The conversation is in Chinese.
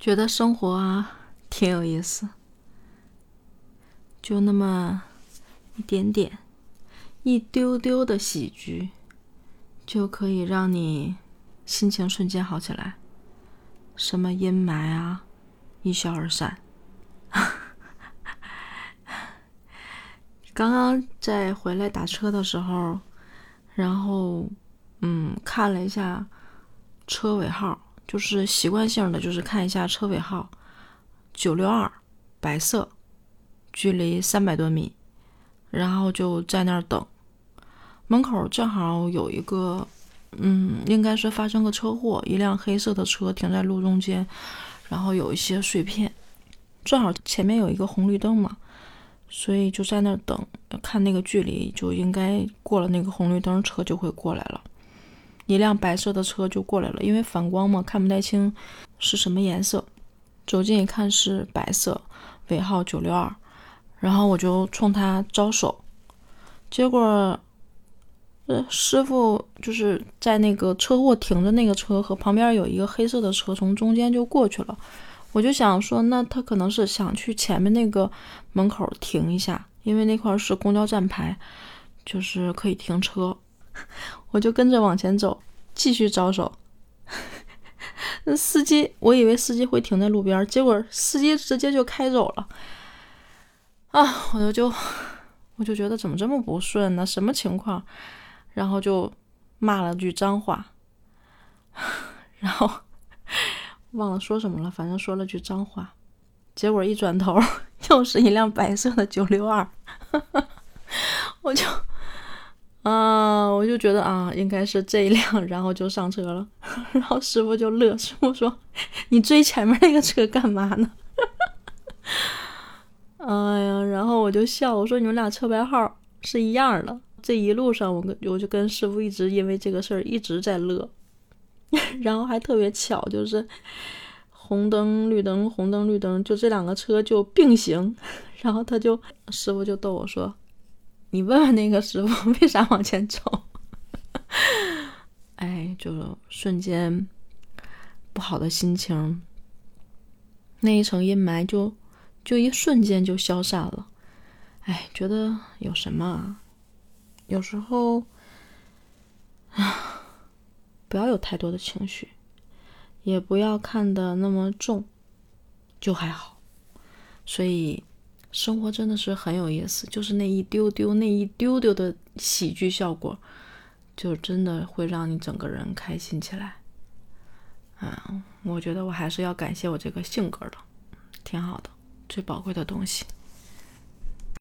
觉得生活啊挺有意思，就那么一点点、一丢丢的喜剧，就可以让你心情瞬间好起来，什么阴霾啊一消而散。刚刚在回来打车的时候，然后嗯看了一下车尾号。就是习惯性的，就是看一下车尾号，九六二，白色，距离三百多米，然后就在那儿等。门口正好有一个，嗯，应该是发生个车祸，一辆黑色的车停在路中间，然后有一些碎片，正好前面有一个红绿灯嘛，所以就在那儿等，看那个距离就应该过了那个红绿灯，车就会过来了。一辆白色的车就过来了，因为反光嘛，看不太清是什么颜色。走近一看是白色，尾号九六二。然后我就冲他招手，结果，呃，师傅就是在那个车祸停的那个车和旁边有一个黑色的车从中间就过去了。我就想说，那他可能是想去前面那个门口停一下，因为那块是公交站牌，就是可以停车。我就跟着往前走，继续招手。那司机，我以为司机会停在路边，结果司机直接就开走了。啊，我就就我就觉得怎么这么不顺呢？什么情况？然后就骂了句脏话，然后忘了说什么了，反正说了句脏话。结果一转头，又是一辆白色的九六二，我就。啊，我就觉得啊，应该是这一辆，然后就上车了。然后师傅就乐，师傅说：“你追前面那个车干嘛呢？” 哎呀，然后我就笑，我说：“你们俩车牌号是一样的。”这一路上，我跟我就跟师傅一直因为这个事儿一直在乐。然后还特别巧，就是红灯绿灯，红灯绿灯，就这两个车就并行。然后他就师傅就逗我说。你问问那个师傅 为啥往前走？哎，就瞬间不好的心情，那一层阴霾就就一瞬间就消散了。哎，觉得有什么？有时候啊，不要有太多的情绪，也不要看得那么重，就还好。所以。生活真的是很有意思，就是那一丢丢、那一丢丢的喜剧效果，就真的会让你整个人开心起来。嗯，我觉得我还是要感谢我这个性格的，挺好的，最宝贵的东西。